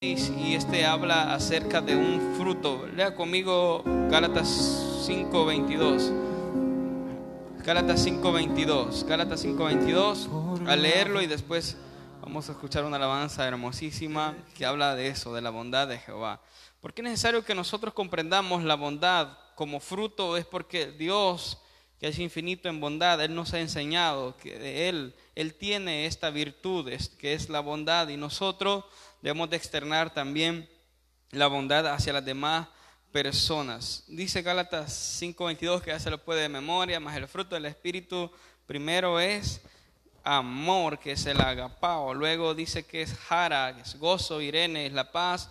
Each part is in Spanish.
y este habla acerca de un fruto. Lea conmigo Gálatas 5:22. Gálatas 5:22. Gálatas 5:22. Al leerlo y después vamos a escuchar una alabanza hermosísima que habla de eso, de la bondad de Jehová. ¿Por qué es necesario que nosotros comprendamos la bondad como fruto? Es porque Dios, que es infinito en bondad, Él nos ha enseñado que de Él, Él tiene esta virtud, que es la bondad, y nosotros debemos de externar también la bondad hacia las demás personas. Dice Gálatas 5:22 que ya se lo puede de memoria, más el fruto del Espíritu primero es amor, que es el agapao, luego dice que es jara, que es gozo, irene, es la paz,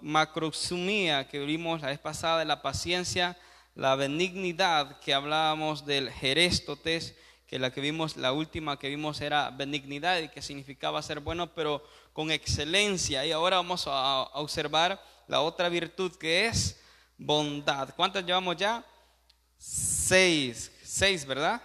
macroxumía, que vimos la vez pasada, la paciencia, la benignidad, que hablábamos del jerestotes, que la que vimos, la última que vimos era benignidad y que significaba ser bueno, pero con excelencia. Y ahora vamos a, observar la otra virtud que es bondad. ¿Cuántas llevamos ya? Seis. Seis, ¿verdad?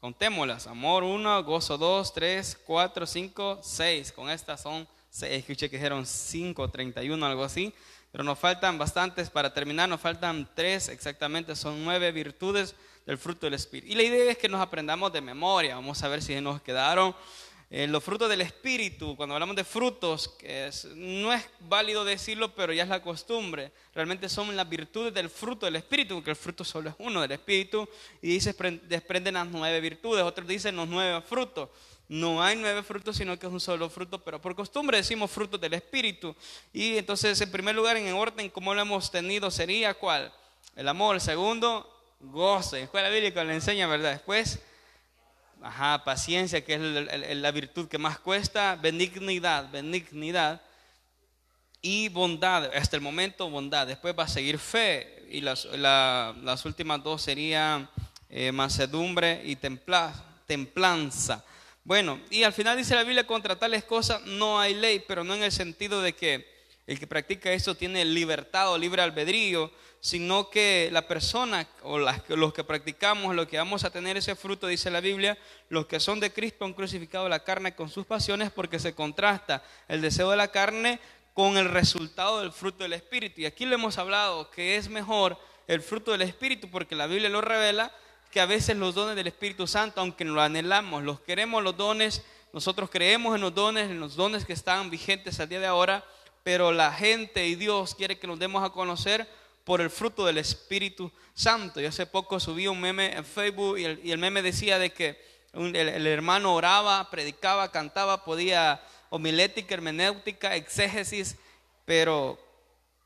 Contémoslas. Amor uno, gozo dos, tres, cuatro, cinco, seis. Con estas son. Escuché que dijeron cinco, treinta y uno, algo así. Pero nos faltan bastantes para terminar. Nos faltan tres exactamente. Son nueve virtudes del fruto del Espíritu. Y la idea es que nos aprendamos de memoria. Vamos a ver si nos quedaron eh, los frutos del Espíritu, cuando hablamos de frutos, no es válido decirlo, pero ya es la costumbre, realmente son las virtudes del fruto del Espíritu, porque el fruto solo es uno del Espíritu, y dice, desprenden las nueve virtudes, otros dicen los nueve frutos. No hay nueve frutos, sino que es un solo fruto, pero por costumbre decimos frutos del Espíritu. Y entonces, en primer lugar, en orden, como lo hemos tenido, sería cuál? El amor. El segundo, gozo. En escuela bíblica le enseña, ¿verdad? Después, Ajá, paciencia, que es la virtud que más cuesta, benignidad, benignidad y bondad, hasta el momento bondad. Después va a seguir fe y las, últimas dos serían eh, macedumbre y templanza. Bueno, y al final dice la Biblia, contra tales cosas no hay ley, pero no en el sentido de que el que practica eso tiene libertad o libre albedrío, sino que la persona o los que practicamos, lo que vamos a tener ese fruto, dice la Biblia, los que son de Cristo han crucificado la carne con sus pasiones porque se contrasta el deseo de la carne con el resultado del fruto del Espíritu. Y aquí le hemos hablado que es mejor el fruto del Espíritu porque la Biblia lo revela que a veces los dones del Espíritu Santo, aunque lo anhelamos, los queremos los dones, nosotros creemos en los dones, en los dones que están vigentes al día de ahora, pero la gente y Dios quiere que nos demos a conocer por el fruto del Espíritu Santo. Yo hace poco subí un meme en Facebook y el, meme decía de que el, hermano oraba, predicaba, cantaba, podía homilética, hermenéutica, exégesis, pero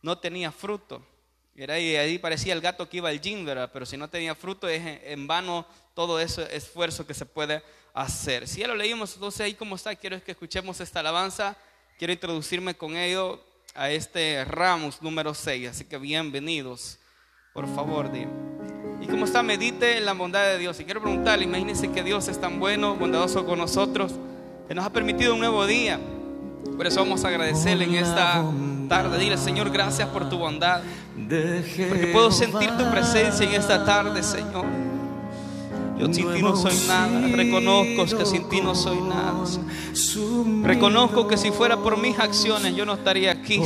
no tenía fruto. Y ahí parecía el gato que iba al gym. Pero si no tenía fruto es en vano todo ese esfuerzo que se puede hacer. Si ya lo leímos, entonces ahí como está, quiero que escuchemos esta alabanza. Quiero introducirme con ello a este Ramos número 6. Así que bienvenidos, por favor. Y como está, medite en la bondad de Dios. Y quiero preguntarle, imagínense que Dios es tan bueno, bondadoso con nosotros, que nos ha permitido un nuevo día. Por eso vamos a agradecerle en esta tarde. Dile, Señor, gracias por tu bondad. Porque puedo sentir tu presencia en esta tarde, Señor. Yo sin ti no soy nada. Reconozco que sin ti no soy nada. Reconozco que si fuera por mis acciones yo no estaría aquí,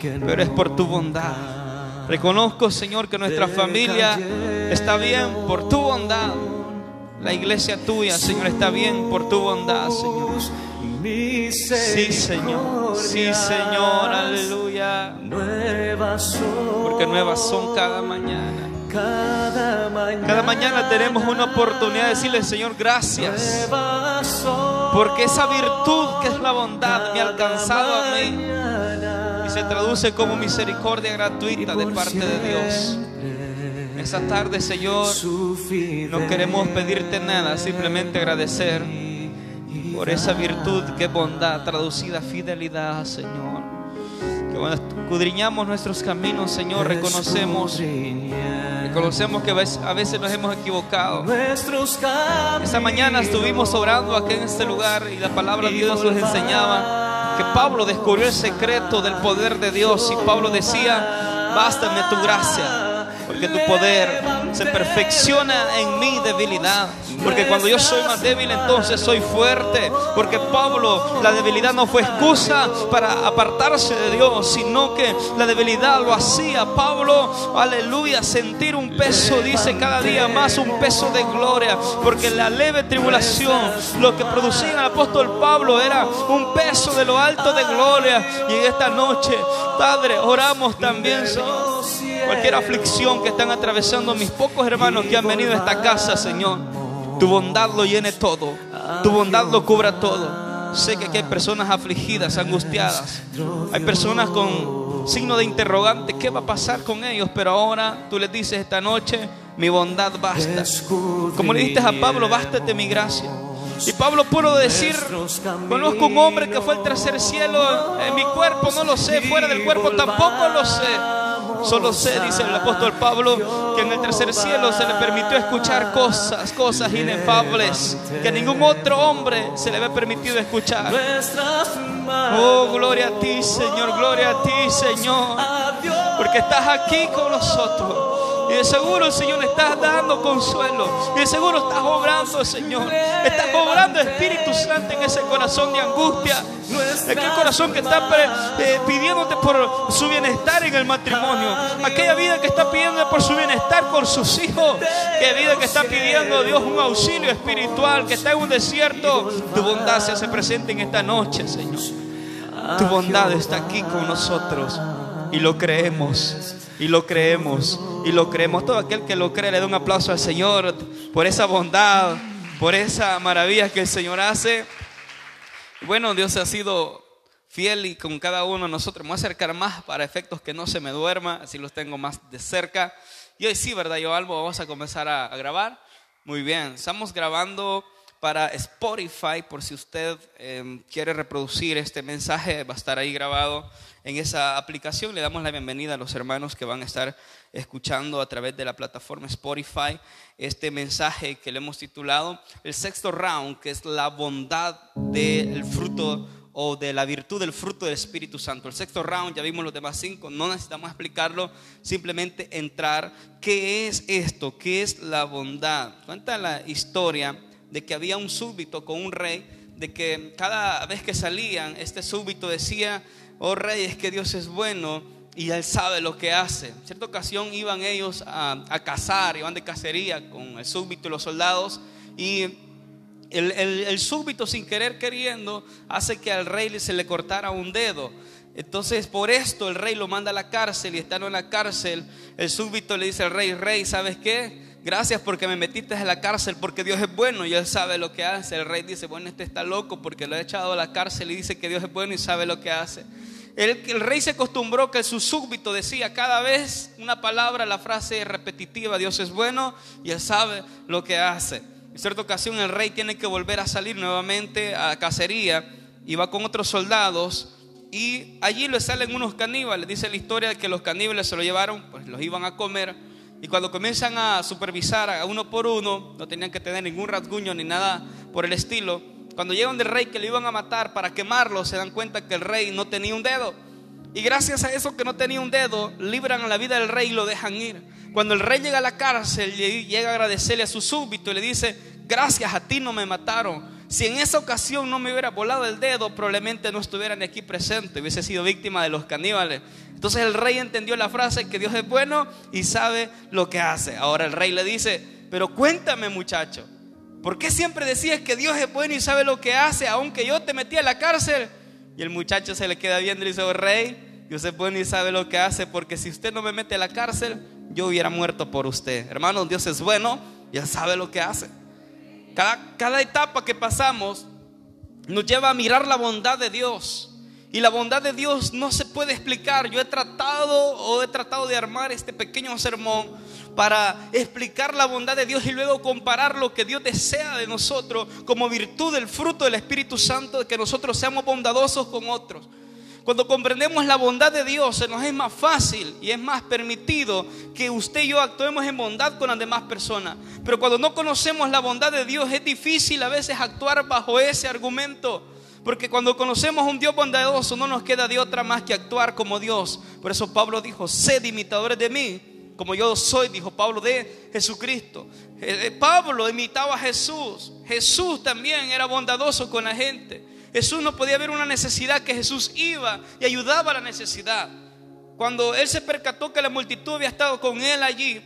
Pero es por tu bondad. Reconozco, Señor, que nuestra familia está bien por tu bondad. La iglesia tuya, Señor, está bien por tu bondad, Señor. Sí, Señor. Sí, Señor. Aleluya. Porque nuevas son cada mañana. Cada mañana. tenemos una oportunidad de decirle, Señor, gracias. Porque esa virtud que es la bondad me ha alcanzado a mí. Y se traduce como misericordia gratuita de parte de Dios. Esta tarde, Señor, no queremos pedirte nada, simplemente agradecer por esa virtud que es bondad, traducida fidelidad, Señor. Cuando escudriñamos nuestros caminos, Señor, reconocemos Reconocemos que a veces nos hemos equivocado. Esta mañana estuvimos orando aquí en este lugar y la palabra de Dios nos enseñaba que Pablo descubrió el secreto del poder de Dios y Pablo decía, bástame tu gracia, porque tu poder se perfecciona en mi debilidad. Porque cuando yo soy más débil, entonces soy fuerte. Porque Pablo, la debilidad no fue excusa para apartarse de Dios, sino que la debilidad lo hacía. Pablo, aleluya, sentir un peso, dice cada día más, un peso de gloria. Porque la leve tribulación, lo que producía el apóstol Pablo era un peso de lo alto de gloria. Y en esta noche, Padre, oramos también, Señor. Cualquier aflicción que están atravesando mis pocos hermanos que han venido a esta casa, Señor. Tu bondad lo llene todo. Tu bondad lo cubra todo. Sé que aquí hay personas afligidas, angustiadas. Hay personas con signo de interrogante. ¿Qué va a pasar con ellos? Pero ahora tú les dices esta noche, mi bondad basta. Como le dijiste a Pablo, bástate mi gracia. Y Pablo pudo decir, conozco un hombre que fue al tercer cielo, en mi cuerpo no lo sé, fuera del cuerpo tampoco lo sé. Solo sé, dice el apóstol Pablo, que en el tercer cielo se le permitió escuchar cosas, cosas inefables, que ningún otro hombre se le había permitido escuchar. Oh, gloria a ti, Señor, gloria a ti, Señor, porque estás aquí con nosotros. Y de seguro Señor le está dando consuelo. Y de seguro estás obrando, Señor. Estás obrando Espíritu Santo en ese corazón de angustia. Aquel corazón que está eh, pidiéndote por su bienestar en el matrimonio. Aquella vida que está pidiendo por su bienestar por sus hijos. Aquella vida que está pidiendo Dios un auxilio espiritual. Que está en un desierto. Tu bondad se hace presente en esta noche, Señor. Tu bondad está aquí con nosotros. Y lo creemos. Y lo creemos, y lo creemos. Todo aquel que lo cree le da un aplauso al Señor por esa bondad, por esa maravilla que el Señor hace. Bueno, Dios ha sido fiel y con cada uno de nosotros me voy a acercar más para efectos que no se me duerma, así los tengo más de cerca. Y hoy sí, ¿verdad, Yo Albo? Vamos a comenzar a, a grabar. Muy bien, estamos grabando para Spotify, por si usted eh, quiere reproducir este mensaje, va a estar ahí grabado en esa aplicación. Le damos la bienvenida a los hermanos que van a estar escuchando a través de la plataforma Spotify este mensaje que le hemos titulado El sexto round, que es la bondad del fruto o de la virtud del fruto del Espíritu Santo. El sexto round, ya vimos los demás cinco, no necesitamos explicarlo, simplemente entrar. ¿Qué es esto? ¿Qué es la bondad? Cuenta la historia de que había un súbito con un rey, de que cada vez que salían, este súbito decía, oh rey, es que Dios es bueno y Él sabe lo que hace. En cierta ocasión iban ellos a, cazar, iban de cacería con el súbito y los soldados y el, el, súbito sin querer queriendo hace que al rey se le cortara un dedo. Entonces por esto el rey lo manda a la cárcel y estando en la cárcel, el súbito le dice al rey, rey, ¿sabes qué? Gracias porque me metiste en la cárcel porque Dios es bueno y Él sabe lo que hace. El rey dice, bueno, este está loco porque lo ha echado a la cárcel y dice que Dios es bueno y sabe lo que hace. El, rey se acostumbró que su súbdito decía cada vez una palabra, la frase repetitiva, Dios es bueno y Él sabe lo que hace. En cierta ocasión el rey tiene que volver a salir nuevamente a cacería y va con otros soldados y allí le salen unos caníbales. Dice la historia que los caníbales se lo llevaron, pues los iban a comer y cuando comienzan a supervisar a uno por uno, no tenían que tener ningún rasguño ni nada por el estilo. Cuando llegan del rey que le iban a matar para quemarlo, se dan cuenta que el rey no tenía un dedo. Y gracias a eso que no tenía un dedo, libran a la vida del rey y lo dejan ir. Cuando el rey llega a la cárcel, llega a agradecerle a su súbito y le dice, gracias a ti no me mataron si en esa ocasión no me hubiera volado el dedo, probablemente no estuviera aquí presente, hubiese sido víctima de los caníbales. Entonces el rey entendió la frase que Dios es bueno y sabe lo que hace. Ahora el rey le dice, pero cuéntame muchacho, ¿por qué siempre decías que Dios es bueno y sabe lo que hace, aunque yo te metí a la cárcel? Y el muchacho se le queda viendo y dice, oh, rey, Dios es bueno y sabe lo que hace, porque si usted no me mete a la cárcel, yo hubiera muerto por usted. Hermano, Dios es bueno y él sabe lo que hace. Cada, etapa que pasamos nos lleva a mirar la bondad de Dios. Y la bondad de Dios no se puede explicar. Yo he tratado o he tratado de armar este pequeño sermón para explicar la bondad de Dios y luego comparar lo que Dios desea de nosotros como virtud del fruto del Espíritu Santo, de que nosotros seamos bondadosos con otros. Cuando comprendemos la bondad de Dios, se nos es más fácil y es más permitido que usted y yo actuemos en bondad con las demás personas. Pero cuando no conocemos la bondad de Dios, es difícil a veces actuar bajo ese argumento. Porque cuando conocemos un Dios bondadoso, no nos queda de otra más que actuar como Dios. Por eso Pablo dijo, sed imitadores de mí, como yo soy, dijo Pablo, de Jesucristo. Eh, eh, Pablo imitaba a Jesús. Jesús también era bondadoso con la gente. Jesús no podía ver una necesidad que Jesús iba y ayudaba a la necesidad. Cuando él se percató que la multitud había estado con él allí,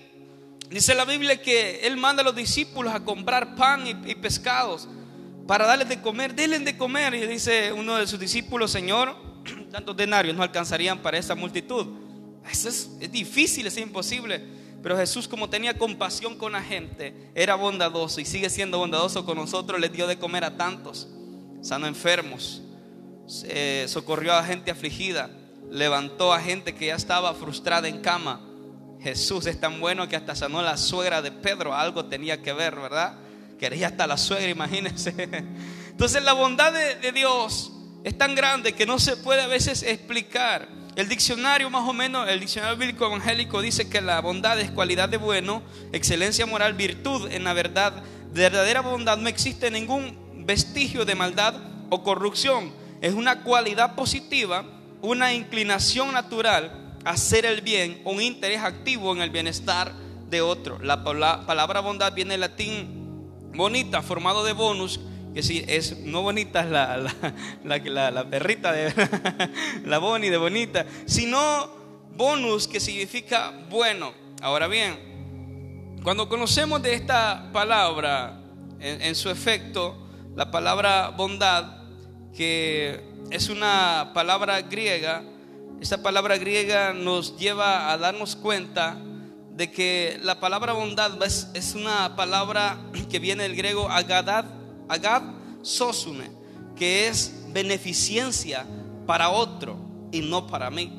dice la Biblia que él manda a los discípulos a comprar pan y, pescados para darles de comer. Denle de comer. Y dice uno de sus discípulos, Señor, tantos denarios no alcanzarían para esa multitud. Eso es, difícil, es imposible. Pero Jesús, como tenía compasión con la gente, era bondadoso y sigue siendo bondadoso con nosotros. Le dio de comer a tantos, sanó enfermos, socorrió a gente afligida, levantó a gente que ya estaba frustrada en cama. Jesús es tan bueno que hasta sanó la suegra de Pedro. Algo tenía que ver, ¿verdad? Quería hasta la suegra, imagínense. Entonces la bondad de Dios es tan grande que no se puede a veces explicar. El diccionario más o menos, el diccionario bíblico evangélico dice que la bondad es cualidad de bueno, excelencia moral, virtud en la verdad. De verdadera bondad no existe ningún vestigio de maldad o corrupción. Es una cualidad positiva, una inclinación natural a hacer el bien, un interés activo en el bienestar de otro. La palabra bondad viene del latín bonita, formado de bonus, que si es no bonita es la, la, la, perrita de la boni de bonita, sino bonus que significa bueno. Ahora bien, cuando conocemos de esta palabra en, su efecto, la palabra bondad, que es una palabra griega, esta palabra griega nos lleva a darnos cuenta de que la palabra bondad es, una palabra que viene del griego agadad agab sosune, que es beneficencia para otro y no para mí.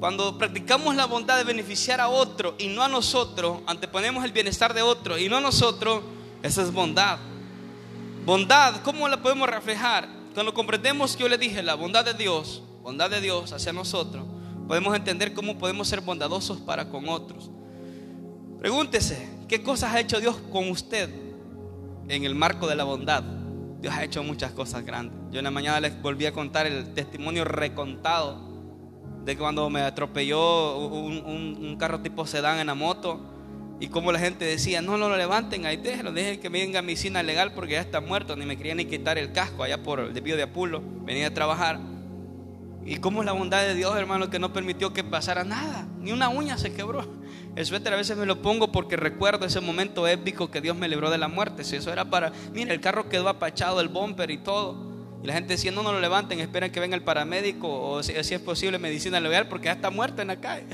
Cuando practicamos la bondad de beneficiar a otro y no a nosotros, anteponemos el bienestar de otro y no a nosotros, esa es bondad. Bondad, ¿cómo la podemos reflejar? Cuando comprendemos que yo le dije la bondad de Dios, bondad de Dios hacia nosotros, podemos entender cómo podemos ser bondadosos para con otros. Pregúntese, ¿qué cosas ha hecho Dios con usted en el marco de la bondad. Dios ha hecho muchas cosas grandes. Yo en la mañana les volví a contar el testimonio recontado de cuando me atropelló un, carro tipo sedán en la moto y como la gente decía, no, no lo levanten, ahí déjenlo, dejen que venga a medicina legal porque ya está muerto, ni me querían ni quitar el casco allá por el desvío de Apulo, venía a trabajar. Y cómo es la bondad de Dios, hermano, que no permitió que pasara nada, ni una uña se quebró. El suéter a veces me lo pongo porque recuerdo ese momento épico que Dios me libró de la muerte. Si eso era para, mira, el carro quedó apachado, el bumper y todo. Y la gente decía, no, no lo levanten, esperen que venga el paramédico o si, es posible medicina legal porque ya está muerto en la calle.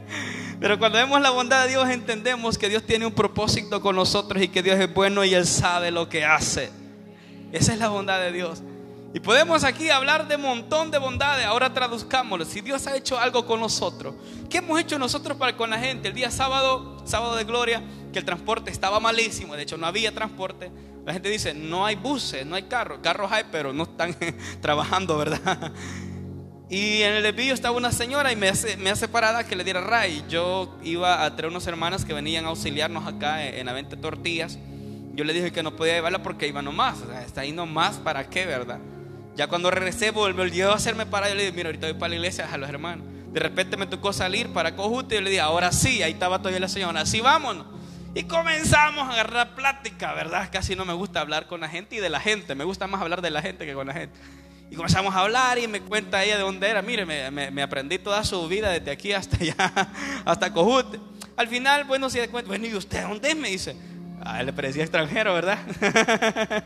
Pero cuando vemos la bondad de Dios entendemos que Dios tiene un propósito con nosotros y que Dios es bueno y Él sabe lo que hace. Esa es la bondad de Dios. Y podemos aquí hablar de un montón de bondades. Ahora traduzcámoslo. Si Dios ha hecho algo con nosotros, ¿qué hemos hecho nosotros para con la gente? El día sábado, sábado de gloria, que el transporte estaba malísimo. De hecho, no había transporte. La gente dice, no hay buses, no hay carros. Carros hay, pero no están trabajando, ¿verdad? Y en el desvío estaba una señora y me hace, me hace parada que le diera ray. Yo iba a traer unas hermanas que venían a auxiliarnos acá en la venta de tortillas. Yo le dije que no podía llevarla porque iba nomás. O sea, está ahí nomás, ¿para qué, verdad? Ya cuando regresé, volvió a hacerme para. Yo le dije, mira, ahorita voy para la iglesia a los hermanos. De repente me tocó salir para Cojute. Y yo le dije, ahora sí, ahí estaba todavía la señora, así vámonos. Y comenzamos a agarrar plática, ¿verdad? Casi no me gusta hablar con la gente y de la gente. Me gusta más hablar de la gente que con la gente. Y comenzamos a hablar y me cuenta ella de dónde era. Mire, me, me, aprendí toda su vida desde aquí hasta allá, hasta Cojute. Al final, bueno, si de cuenta, bueno, ¿y usted dónde es? Me dice. Ah, le parecía extranjero, ¿verdad?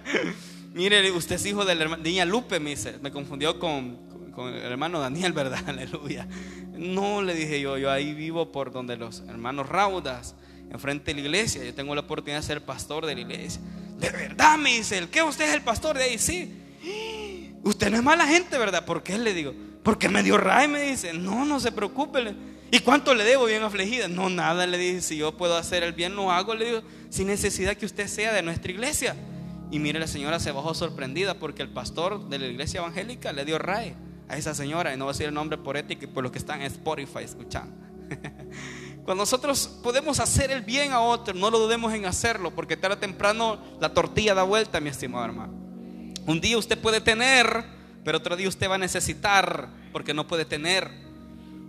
Mire, usted es hijo de la niña Lupe, me dice. Me confundió con, con, el hermano Daniel, ¿verdad? Aleluya. No, le dije yo, yo ahí vivo por donde los hermanos Raudas, enfrente de la iglesia. Yo tengo la oportunidad de ser pastor de la iglesia. De verdad, me dice, ¿el qué? ¿Usted es el pastor de ahí? Sí. Usted no es mala gente, ¿verdad? ¿Por qué? Le digo, porque me dio ray, me dice. No, no se preocupe. ¿Y cuánto le debo bien afligida? No, nada, le dije. Si yo puedo hacer el bien, lo hago, le digo, sin necesidad que usted sea de nuestra iglesia. Y mire, la señora se bajó sorprendida porque el pastor de la iglesia evangélica le dio ray a esa señora. Y no voy a decir el nombre por ética y por los que están en Spotify escuchando. Cuando nosotros podemos hacer el bien a otro, no lo dudemos en hacerlo, porque tarde o temprano la tortilla da vuelta, mi estimado hermano. Un día usted puede tener, pero otro día usted va a necesitar, porque no puede tener.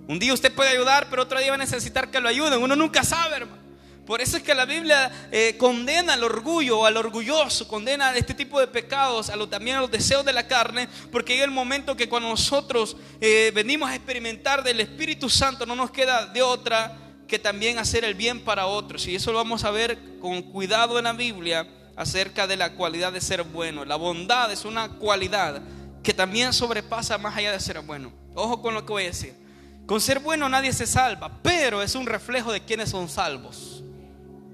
Un día usted puede ayudar, pero otro día va a necesitar que lo ayuden. Uno nunca sabe, hermano. Por eso es que la Biblia eh, condena al orgullo, al orgulloso, condena este tipo de pecados, a lo, también a los deseos de la carne, porque llega el momento que cuando nosotros eh, venimos a experimentar del Espíritu Santo, no nos queda de otra que también hacer el bien para otros. Y eso lo vamos a ver con cuidado en la Biblia acerca de la cualidad de ser bueno. La bondad es una cualidad que también sobrepasa más allá de ser bueno. Ojo con lo que voy a decir. Con ser bueno nadie se salva, pero es un reflejo de quienes son salvos.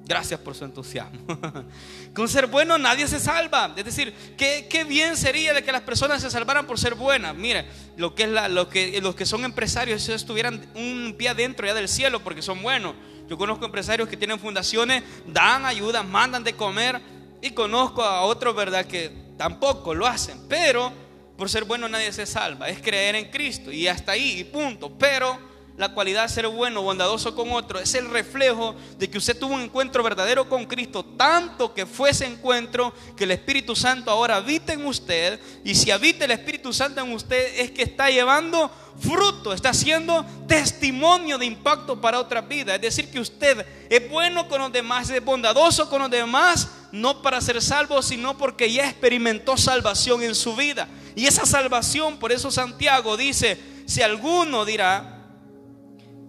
Gracias por su entusiasmo. Con ser bueno nadie se salva. Es decir, qué, bien sería de que las personas se salvaran por ser buenas. Mire, lo que es la, lo que, los que son empresarios, si estuvieran un pie adentro ya del cielo porque son buenos. Yo conozco empresarios que tienen fundaciones, dan ayuda, mandan de comer. Y conozco a otros, ¿verdad?, que tampoco lo hacen. Pero por ser bueno nadie se salva. Es creer en Cristo. Y hasta ahí, y punto. Pero la cualidad de ser bueno, bondadoso con otro, es el reflejo de que usted tuvo un encuentro verdadero con Cristo, tanto que fue ese encuentro que el Espíritu Santo ahora habita en usted, y si habita el Espíritu Santo en usted es que está llevando fruto, está haciendo testimonio de impacto para otra vida. Es decir, que usted es bueno con los demás, es bondadoso con los demás, no para ser salvo, sino porque ya experimentó salvación en su vida. Y esa salvación, por eso Santiago dice, si alguno dirá,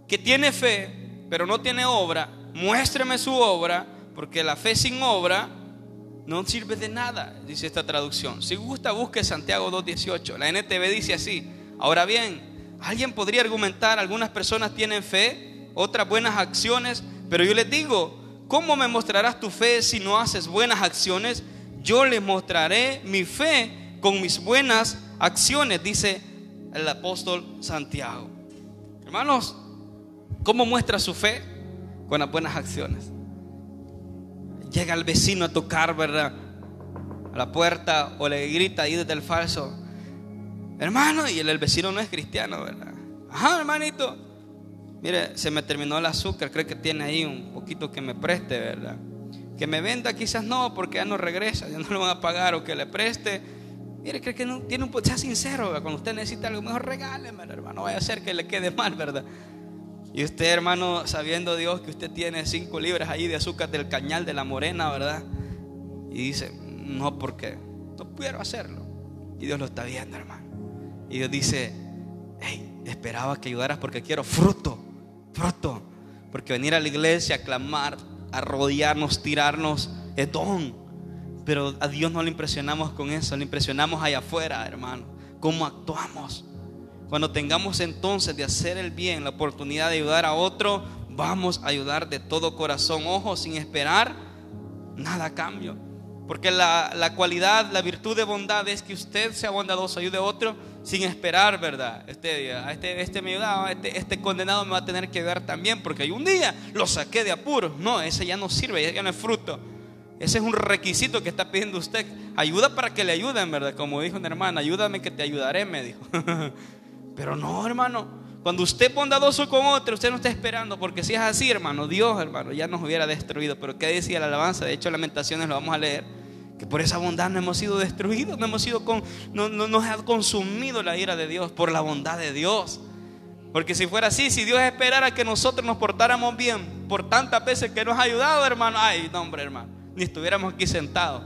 que tiene fe, pero no tiene obra, muéstreme su obra, porque la fe sin obra no sirve de nada, dice esta traducción. Si gusta, busque Santiago 2.18. La NTV dice así. Ahora bien, alguien podría argumentar, algunas personas tienen fe, otras buenas acciones, pero yo les digo, ¿cómo me mostrarás tu fe si no haces buenas acciones? Yo les mostraré mi fe con mis buenas acciones, dice el apóstol Santiago. Hermanos, ¿Cómo muestra su fe? Con las buenas acciones. Llega el vecino a tocar, ¿verdad? A la puerta o le grita ahí desde el falso. Hermano, y el, vecino no es cristiano, ¿verdad? Ajá, hermanito. Mire, se me terminó el azúcar, creo que tiene ahí un poquito que me preste, ¿verdad? Que me venda quizás no, porque ya no regresa, ya no lo van a pagar o que le preste. Mire, creo que no tiene un sea sincero, cuando usted necesita algo mejor regáleme, hermano, vaya a ser que le quede mal, ¿verdad? Y usted, hermano, sabiendo Dios que usted tiene cinco libras ahí de azúcar del cañal de la morena, ¿verdad? Y dice, no, porque no quiero hacerlo. Y Dios lo está viendo, hermano. Y Dios dice, hey, esperaba que ayudaras porque quiero fruto, fruto. Porque venir a la iglesia a clamar, a rodearnos, tirarnos, es don. Pero a Dios no le impresionamos con eso, le impresionamos allá afuera, hermano. Cómo actuamos. Cuando tengamos entonces de hacer el bien, la oportunidad de ayudar a otro, vamos a ayudar de todo corazón, ojo, sin esperar nada a cambio. Porque la, cualidad, la virtud de bondad es que usted sea bondadoso, ayude a otro sin esperar, ¿verdad? Este, este, este me ayudaba, este, este condenado me va a tener que ayudar también, porque hay un día lo saqué de apuro. No, ese ya no sirve, ya no es fruto. Ese es un requisito que está pidiendo usted. Ayuda para que le ayuden, ¿verdad? Como dijo una hermana, ayúdame que te ayudaré, me dijo. Pero no, hermano. Cuando usted bondadoso con otro, usted no está esperando, porque si es así, hermano, Dios, hermano, ya nos hubiera destruido. Pero ¿qué decía la alabanza? De hecho, Lamentaciones lo vamos a leer. Que por esa bondad no hemos sido destruidos, no hemos sido con, no, no, nos ha consumido la ira de Dios por la bondad de Dios. Porque si fuera así, si Dios esperara que nosotros nos portáramos bien por tantas veces que nos ha ayudado, hermano, ay, no, hombre, hermano, ni estuviéramos aquí sentados.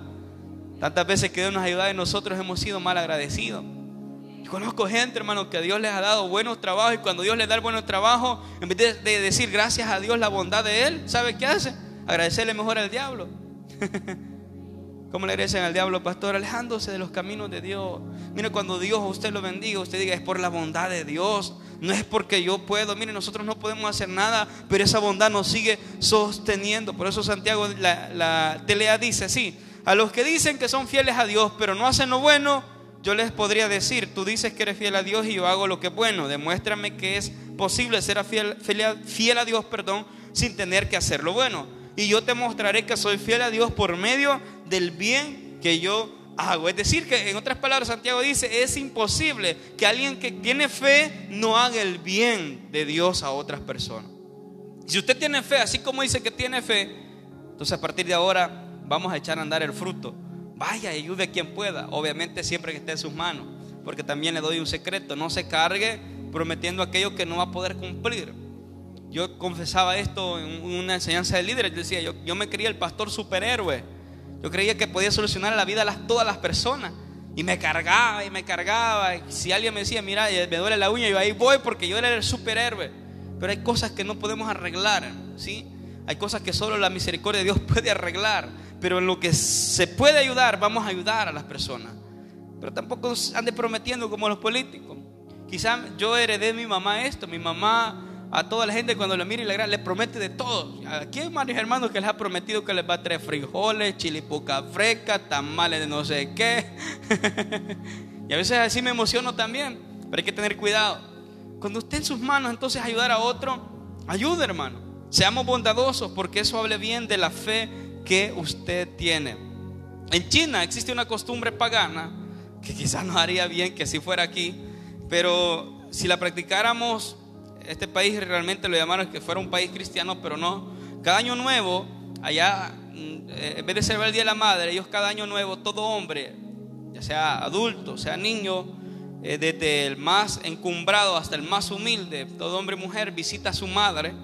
Tantas veces que Dios nos ha ayudado y nosotros hemos sido mal agradecidos. Conozco gente, hermano, que Dios les ha dado buenos trabajos y cuando Dios les da el buen trabajo, en vez de, decir gracias a Dios la bondad de Él, ¿sabe qué hace? Agradecerle mejor al diablo. ¿Cómo le agradecen al diablo, pastor? Alejándose de los caminos de Dios. Mire, cuando Dios a usted lo bendiga, usted diga, es por la bondad de Dios. No es porque yo puedo. Mire, nosotros no podemos hacer nada, pero esa bondad nos sigue sosteniendo. Por eso Santiago, la, la telea dice así, a los que dicen que son fieles a Dios, pero no hacen lo bueno, yo les podría decir, tú dices que eres fiel a Dios y yo hago lo que es bueno. Demuéstrame que es posible ser fiel, fiel, a Dios perdón, sin tener que hacer lo bueno. Y yo te mostraré que soy fiel a Dios por medio del bien que yo hago. Es decir, que en otras palabras Santiago dice, es imposible que alguien que tiene fe no haga el bien de Dios a otras personas. Si usted tiene fe, así como dice que tiene fe, entonces a partir de ahora vamos a echar a andar el fruto vaya, ayude a quien pueda, obviamente siempre que esté en sus manos, porque también le doy un secreto, no se cargue prometiendo aquello que no va a poder cumplir. Yo confesaba esto en una enseñanza de líderes, decía, yo, yo me creía el pastor superhéroe. Yo creía que podía solucionar la vida a todas las personas. Y me cargaba y me cargaba. Y si alguien me decía, mira, me duele la uña, yo ahí voy porque yo era el superhéroe. Pero hay cosas que no podemos arreglar, ¿sí? Hay cosas que solo la misericordia de Dios puede arreglar. Pero en lo que se puede ayudar, vamos a ayudar a las personas. Pero tampoco ande prometiendo como los políticos. Quizá yo heredé de mi mamá esto. Mi mamá a toda la gente cuando le mira y le, le promete de todo. Aquí hay varios hermanos que les ha prometido que les va a traer frijoles, chilipuca fresca, tamales de no sé qué. y a veces así me emociono también, pero hay que tener cuidado. Cuando esté en sus manos entonces ayudar a otro, ayude hermano. Seamos bondadosos porque eso hable bien de la fe que usted tiene. En China existe una costumbre pagana que quizás nos haría bien que así fuera aquí, pero si la practicáramos este país realmente lo llamaron que fuera un país cristiano, pero no. Cada año nuevo, allá, mm, en vez de celebrar el Día de la Madre, ellos cada año nuevo, todo hombre, ya sea adulto, sea niño, eh, desde el más encumbrado hasta el más humilde, todo hombre y mujer visita a su madre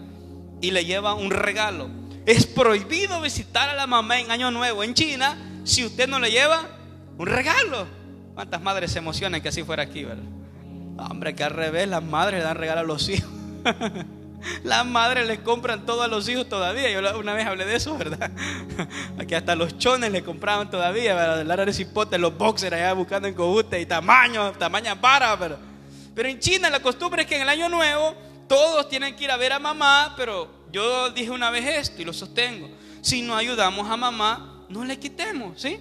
y le lleva un regalo. Es prohibido visitar a la mamá en Año Nuevo en China si usted no le lleva un regalo. ¿Cuántas madres se emocionan que así fuera aquí, verdad? Hombre, que al revés, las madres le dan regalo a los hijos. Las madres le compran todo a los hijos todavía. Yo una vez hablé de eso, ¿verdad? Aquí hasta los chones le compraban todavía, ¿verdad? Lara de cipote, los boxers allá buscando en cojute y tamaño, tamaña para, pero, pero en China la costumbre es que en el año nuevo todos tienen que ir a ver a mamá, pero yo dije una vez esto y lo sostengo. Si no ayudamos a mamá, no le quitemos, ¿sí?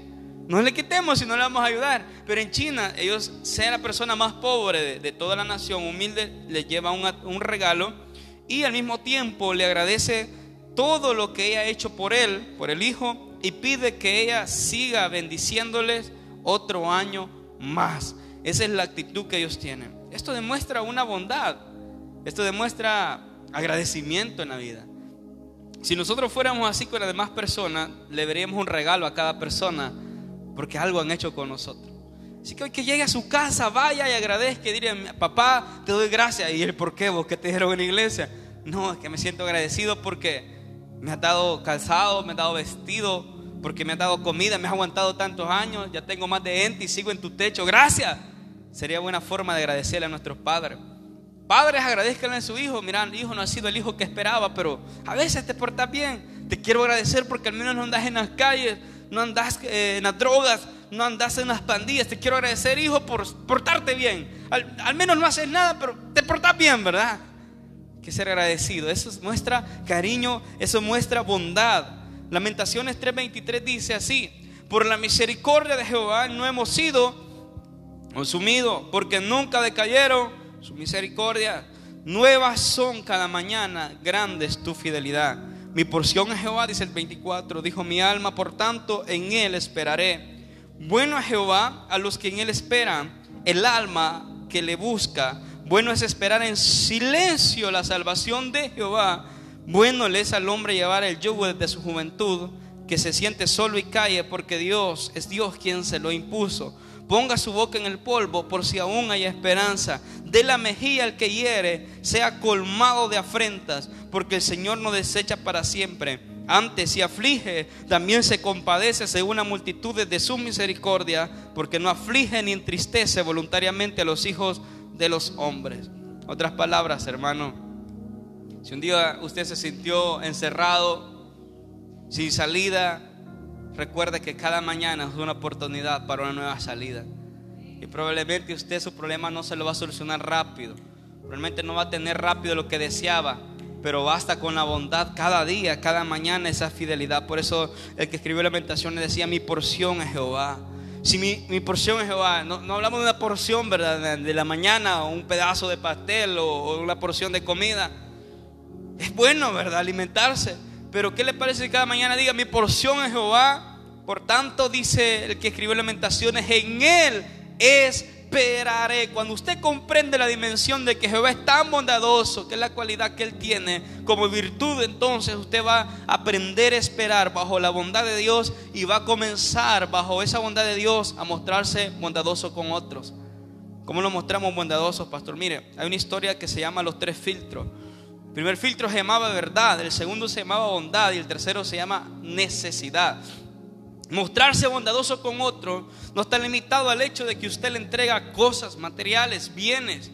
No le quitemos si no le vamos a ayudar. Pero en China, ellos, sea la persona más pobre de, toda la nación, humilde, le lleva un, regalo y al mismo tiempo le agradece todo lo que ella ha hecho por él, por el hijo, y pide que ella siga bendiciéndoles otro año más. Esa es la actitud que ellos tienen. Esto demuestra una bondad. Esto demuestra agradecimiento en la vida. Si nosotros fuéramos así con las demás personas, le veríamos un regalo a cada persona porque algo han hecho con nosotros. Así que hoy que llegue a su casa, vaya y agradezca y diga, papá, te doy gracias. ¿Y el por qué? ¿Vos qué te dijeron en la iglesia? No, es que me siento agradecido porque me has dado calzado, me has dado vestido, porque me has dado comida, me has aguantado tantos años, ya tengo más de ente y sigo en tu techo. Gracias. Sería buena forma de agradecerle a nuestros padres. Padres, agradezcanle a su hijo. Mira, el hijo no ha sido el hijo que esperaba, pero a veces te portas bien. Te quiero agradecer porque al menos no andas en las calles no andas eh, en las drogas, no andas en las pandillas. Te quiero agradecer, hijo, por portarte bien. Al, menos no haces nada, pero te portas bien, ¿verdad? Que ser agradecido. Eso muestra cariño, eso muestra bondad. Lamentaciones 3:23 dice así: Por la misericordia de Jehová no hemos sido consumidos, porque nunca decayeron su misericordia. Nuevas son cada mañana, grandes tu fidelidad. Mi porción es Jehová, dice el 24. Dijo mi alma, por tanto, en él esperaré. Bueno es Jehová a los que en él esperan, el alma que le busca. Bueno es esperar en silencio la salvación de Jehová. Bueno le es al hombre llevar el yugo desde su juventud, que se siente solo y calle, porque Dios es Dios quien se lo impuso. Ponga su boca en el polvo por si aún hay esperanza. De la mejilla al que hiere, sea colmado de afrentas, porque el Señor no desecha para siempre. Antes, si aflige, también se compadece según la multitud de su misericordia, porque no aflige ni entristece voluntariamente a los hijos de los hombres. Otras palabras, hermano, si un día usted se sintió encerrado, sin salida, recuerde que cada mañana es una oportunidad para una nueva salida. Y probablemente usted su problema no se lo va a solucionar rápido. Probablemente no va a tener rápido lo que deseaba. Pero basta con la bondad cada día, cada mañana esa fidelidad. Por eso el que escribió Lamentaciones decía, mi porción es Jehová. Si mi, porción es Jehová, no, hablamos de una porción, ¿verdad? De la mañana, o un pedazo de pastel o, o una porción de comida. Es bueno, ¿verdad? Alimentarse. Pero ¿qué le parece si cada mañana diga, mi porción es Jehová? Por tanto, dice el que escribió Lamentaciones, en Él esperaré. Cuando usted comprende la dimensión de que Jehová es tan bondadoso, que es la cualidad que Él tiene como virtud, entonces usted va a aprender a esperar bajo la bondad de Dios y va a comenzar bajo esa bondad de Dios a mostrarse bondadoso con otros. ¿Cómo nos mostramos bondadosos, pastor? Mire, hay una historia que se llama los tres filtros. El primer filtro se llamaba verdad, el segundo se llamaba bondad y el tercero se llama necesidad. Mostrarse bondadoso con otro no está limitado al hecho de que usted le entrega cosas, materiales, bienes.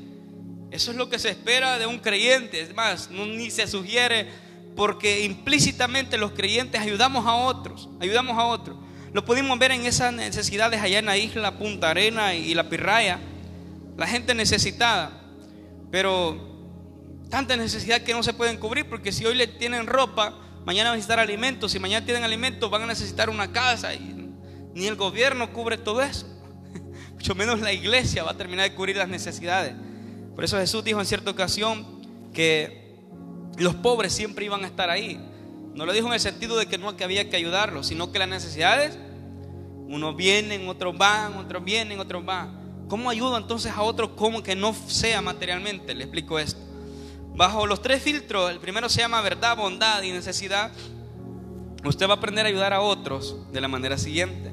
Eso es lo que se espera de un creyente. Es más, ni se sugiere porque implícitamente los creyentes ayudamos a otros, ayudamos a otros. Lo pudimos ver en esas necesidades allá en la isla Punta Arena y la Pirraya. La gente necesitada. Pero tanta necesidad que no se pueden cubrir porque si hoy le tienen ropa, mañana van a necesitar alimentos. Si mañana tienen alimentos, van a necesitar una casa. Y ni el gobierno cubre todo eso. Mucho menos la iglesia va a terminar de cubrir las necesidades. Por eso Jesús dijo en cierta ocasión que los pobres siempre iban a estar ahí. No lo dijo en el sentido de que no que había que ayudarlos, sino que las necesidades, unos vienen, otros van, otros vienen, otros van. ¿Cómo ayudo entonces a otros como que no sea materialmente? Le explico esto. Bajo los tres filtros, el primero se llama verdad, bondad y necesidad. Usted va a aprender a ayudar a otros de la manera siguiente.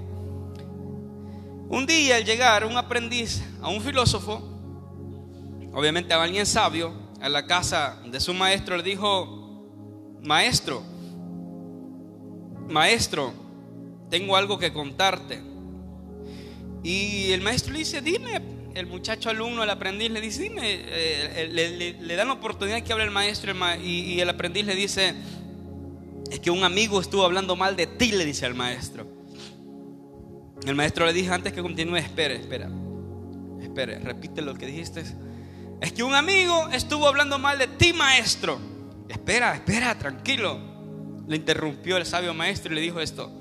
Un día al llegar un aprendiz a un filósofo, obviamente a alguien sabio, a la casa de su maestro, le dijo, maestro, maestro, tengo algo que contarte. Y el maestro le dice, dime, el muchacho alumno, el aprendiz le dice, dime, eh, le, dan la oportunidad que hable el maestro y, y el aprendiz le dice, es que un amigo estuvo hablando mal de ti, le dice al maestro. El maestro le dice, antes que continúe, espere, espera, espere, repite lo que dijiste. Es que un amigo estuvo hablando mal de ti, maestro. Espera, espera, tranquilo. Le interrumpió el sabio maestro y le dijo esto.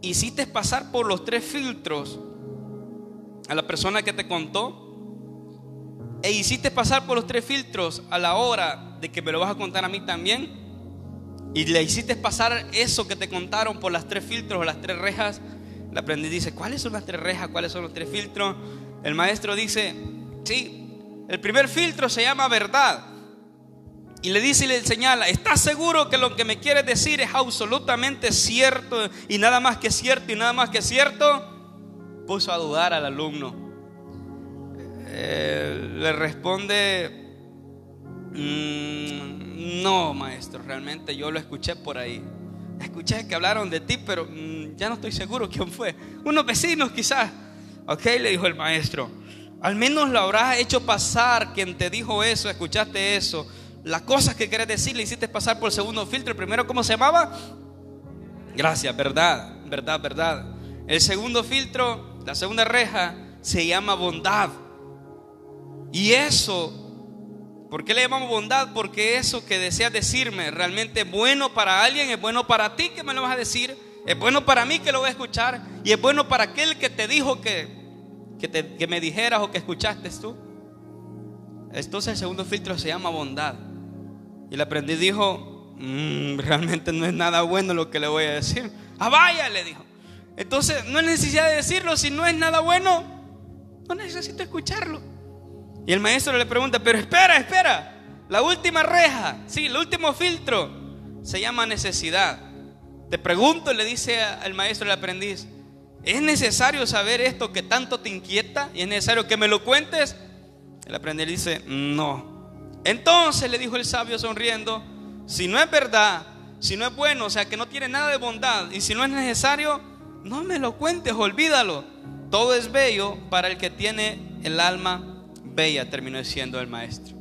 Hiciste pasar por los tres filtros a la persona que te contó. E hiciste pasar por los tres filtros a la hora de que me lo vas a contar a mí también. Y le hiciste pasar eso que te contaron por las tres filtros o las tres rejas. El aprendiz dice, ¿cuáles son las tres rejas? ¿Cuáles son los tres filtros? El maestro dice, sí, el primer filtro se llama verdad. Y le dice y le señala, ¿estás seguro que lo que me quieres decir es absolutamente cierto y nada más que cierto y nada más que cierto? Puso a dudar al alumno. Eh, le responde, mm, no, maestro, realmente yo lo escuché por ahí. Escuché que hablaron de ti, pero mm, ya no estoy seguro quién fue. Unos vecinos quizás. Ok, le dijo el maestro. Al menos lo habrás hecho pasar quien te dijo eso, escuchaste eso las cosas que querés decir le hiciste pasar por el segundo filtro. El primero, ¿cómo se llamaba? Gracias, verdad, verdad, verdad. El segundo filtro, la segunda reja, se llama bondad. Y eso, ¿por qué le llamamos bondad? Porque eso que deseas decirme realmente es bueno para alguien, es bueno para ti que me lo vas a decir, es bueno para mí que lo voy a escuchar y es bueno para aquel que te dijo que, que, que me dijeras o que escuchaste tú. Entonces el segundo filtro se llama bondad. Y el aprendiz dijo, mm, realmente no es nada bueno lo que le voy a decir. Ah, vaya, le dijo. Entonces, no hay necesidad de decirlo. Si no es nada bueno, no necesito escucharlo. Y el maestro le pregunta, pero espera, espera. La última reja, sí, el último filtro se llama necesidad. Te pregunto, le dice al maestro el aprendiz, ¿es necesario saber esto que tanto te inquieta? ¿Y es necesario que me lo cuentes? El aprendiz dice, no. Entonces le dijo el sabio sonriendo, si no es verdad, si no es bueno, o sea que no tiene nada de bondad, y si no es necesario, no me lo cuentes, olvídalo. Todo es bello para el que tiene el alma bella, terminó diciendo el maestro.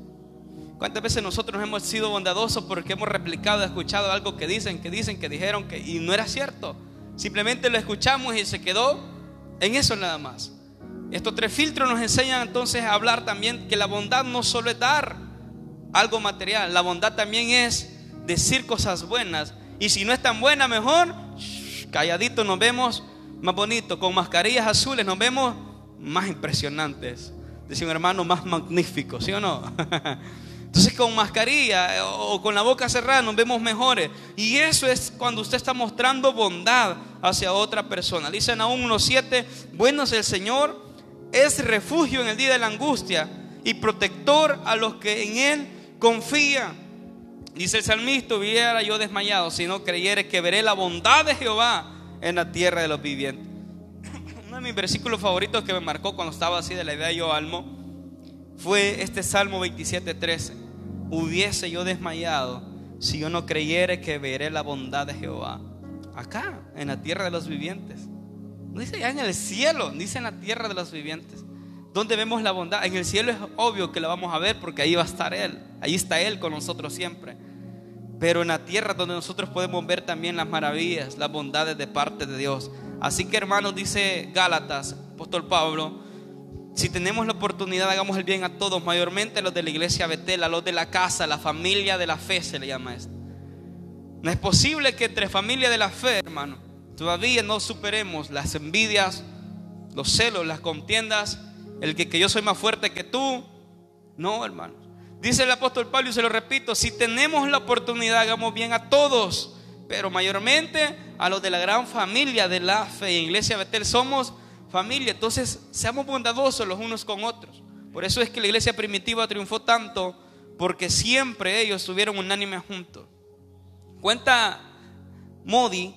¿Cuántas veces nosotros hemos sido bondadosos porque hemos replicado, escuchado algo que dicen, que dicen, que dijeron, que, y no era cierto? Simplemente lo escuchamos y se quedó en eso nada más. Estos tres filtros nos enseñan entonces a hablar también que la bondad no solo es dar, algo material. La bondad también es decir cosas buenas. Y si no es tan buena, mejor calladito nos vemos más bonito. Con mascarillas azules nos vemos más impresionantes. Decía un hermano, más magnífico, ¿sí o no? Entonces con mascarilla o con la boca cerrada nos vemos mejores. Y eso es cuando usted está mostrando bondad hacia otra persona. Dicen aún unos siete, bueno es el Señor, es refugio en el día de la angustia y protector a los que en Él confía. Dice el salmista, hubiera yo desmayado si no creyere que veré la bondad de Jehová en la tierra de los vivientes. Uno de mis versículos favoritos que me marcó cuando estaba así de la idea yo almo fue este Salmo 27:13. Hubiese yo desmayado si yo no creyere que veré la bondad de Jehová acá, en la tierra de los vivientes. No dice ya en el cielo, dice en la tierra de los vivientes. ¿Dónde vemos la bondad? En el cielo es obvio que la vamos a ver porque ahí va a estar Él. Ahí está Él con nosotros siempre. Pero en la tierra donde nosotros podemos ver también las maravillas, las bondades de parte de Dios. Así que hermanos, dice Gálatas, apóstol Pablo, si tenemos la oportunidad, hagamos el bien a todos, mayormente a los de la iglesia Betel, a los de la casa, la familia de la fe se le llama esto. No es posible que entre familia de la fe, hermano, todavía no superemos las envidias, los celos, las contiendas, el que, que yo soy más fuerte que tú. No, hermano. Dice el apóstol Pablo, y se lo repito, si tenemos la oportunidad, hagamos bien a todos, pero mayormente a los de la gran familia de la fe. Iglesia Betel somos familia. Entonces, seamos bondadosos los unos con otros. Por eso es que la iglesia primitiva triunfó tanto, porque siempre ellos estuvieron unánimes juntos. Cuenta Modi,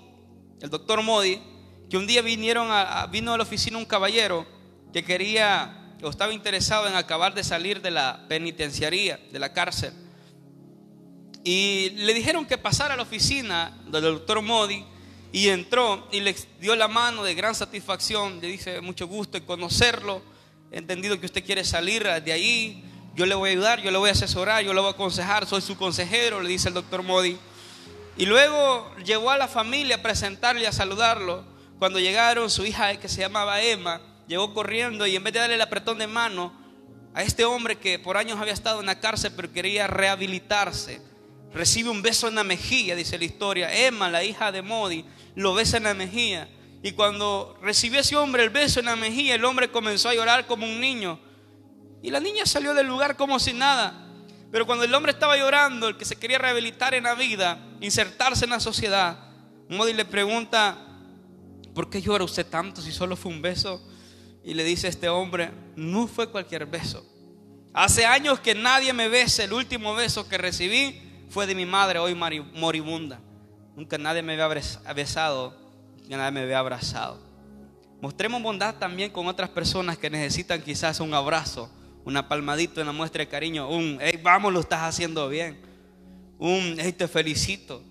el doctor Modi, que un día vinieron a, vino a la oficina un caballero que quería o estaba interesado en acabar de salir de la penitenciaría, de la cárcel. Y le dijeron que pasara a la oficina del doctor Modi y entró y le dio la mano de gran satisfacción. Le dice, mucho gusto en conocerlo. He entendido que usted quiere salir de ahí. Yo le voy a ayudar, yo le voy a asesorar, yo le voy a aconsejar. Soy su consejero, le dice el doctor Modi. Y luego llevó a la familia a presentarle, a saludarlo. Cuando llegaron, su hija que se llamaba Emma, llegó corriendo y en vez de darle el apretón de mano a este hombre que por años había estado en la cárcel pero quería rehabilitarse, recibe un beso en la mejilla, dice la historia. Emma, la hija de Modi, lo besa en la mejilla. Y cuando recibió ese hombre el beso en la mejilla, el hombre comenzó a llorar como un niño. Y la niña salió del lugar como si nada. Pero cuando el hombre estaba llorando, el que se quería rehabilitar en la vida, insertarse en la sociedad, Modi le pregunta, ¿por qué llora usted tanto si solo fue un beso? Y le dice este hombre, no fue cualquier beso. Hace años que nadie me besa, el último beso que recibí fue de mi madre, hoy moribunda. Nunca nadie me había besado, nadie me había abrazado. Mostremos bondad también con otras personas que necesitan quizás un abrazo, una palmadita, una muestra de cariño, un, hey, vamos, lo estás haciendo bien. Un, hey, te felicito.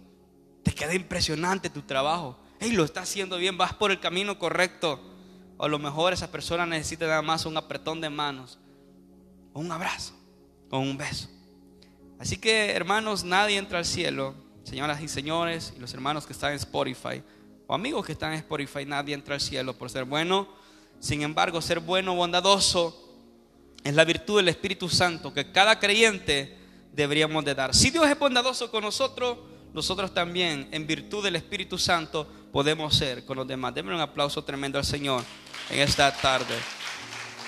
Te queda impresionante tu trabajo. Hey, lo estás haciendo bien, vas por el camino correcto. O a lo mejor esa persona necesita nada más un apretón de manos, o un abrazo, o un beso. Así que, hermanos, nadie entra al cielo señoras y señores, y los hermanos que están en Spotify, o amigos que están en Spotify, nadie entra al cielo por ser bueno. Sin embargo, ser bueno, bondadoso, es la virtud del Espíritu Santo que cada creyente deberíamos de dar. Si Dios es bondadoso con nosotros, nosotros también, en virtud del Espíritu Santo, podemos ser con los demás. Denme un aplauso tremendo al Señor en esta tarde.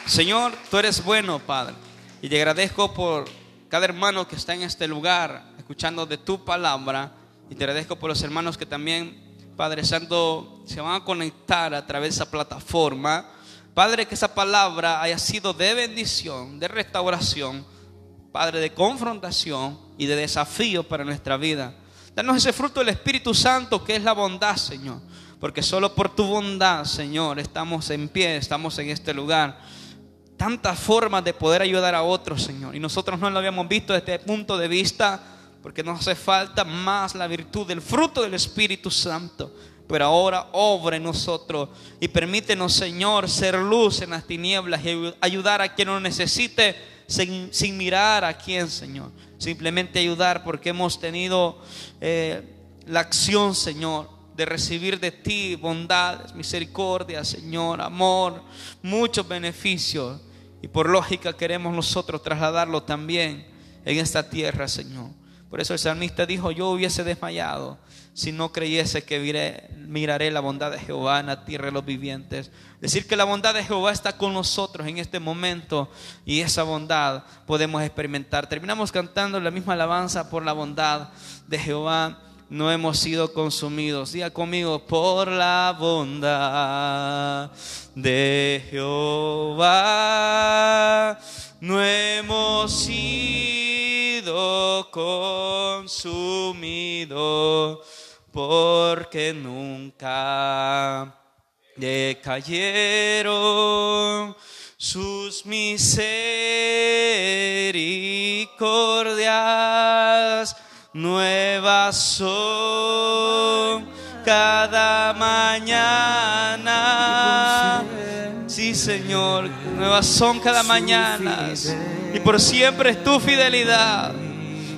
Señor, tú eres bueno, Padre. Y te agradezco por cada hermano que está en este lugar, escuchando de tu palabra. Y te agradezco por los hermanos que también, Padre Santo, se van a conectar a través de esa plataforma. Padre, que esa palabra haya sido de bendición, de restauración, Padre, de confrontación y de desafío para nuestra vida. Danos ese fruto del Espíritu Santo que es la bondad, Señor. Porque solo por tu bondad, Señor, estamos en pie, estamos en este lugar tantas formas de poder ayudar a otros, Señor. Y nosotros no lo habíamos visto desde este punto de vista porque nos hace falta más la virtud del fruto del Espíritu Santo. Pero ahora obra en nosotros y permítenos, Señor, ser luz en las tinieblas y ayudar a quien lo necesite sin, mirar a quién, Señor. Simplemente ayudar porque hemos tenido eh, la acción, Señor, de recibir de ti bondades, misericordia, Señor, amor, muchos beneficios. Y por lógica queremos nosotros trasladarlo también en esta tierra, Señor. Por eso el salmista dijo, yo hubiese desmayado si no creyese que miraré la bondad de Jehová en la tierra de los vivientes. Decir que la bondad de Jehová está con nosotros en este momento y esa bondad podemos experimentar. Terminamos cantando la misma alabanza por la bondad de Jehová no hemos sido consumidos. Diga conmigo, por la bondad de Jehová, no hemos sido consumidos, porque nunca decayeron sus misericordias, nuevas son cada mañana. Sí, Señor, nuevas son cada mañana. Y por siempre es tu fidelidad.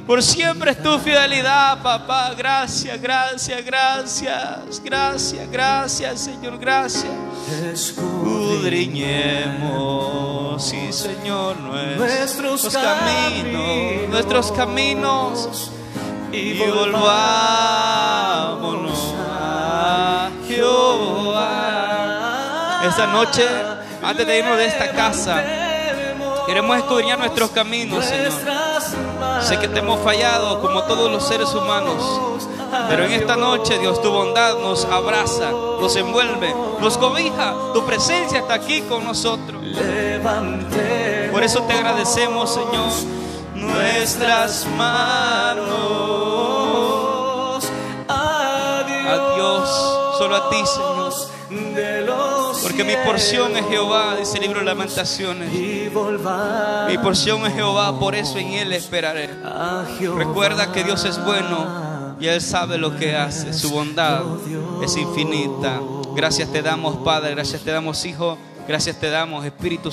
Por siempre es tu fidelidad, papá. Gracias, gracias, gracias. Gracias, gracias, Señor. Gracias. Escudriñemos, sí, Señor, nuestros, caminos, nuestros caminos. Y volvámonos a Jehová. Esta noche, antes de irnos de esta casa, queremos escudriñar nuestros caminos, Señor. Sé que te hemos fallado como todos los seres humanos. Pero en esta noche, Dios, tu bondad nos abraza, nos envuelve, nos cobija. Tu presencia está aquí con nosotros. Por eso te agradecemos, Señor, nuestras manos. Solo a ti, Señor. Porque mi porción es Jehová, dice el libro de Lamentaciones. Mi porción es Jehová, por eso en Él esperaré. Recuerda que Dios es bueno y Él sabe lo que hace. Su bondad es infinita. Gracias te damos, Padre. Gracias te damos, Hijo. Gracias te damos, Espíritu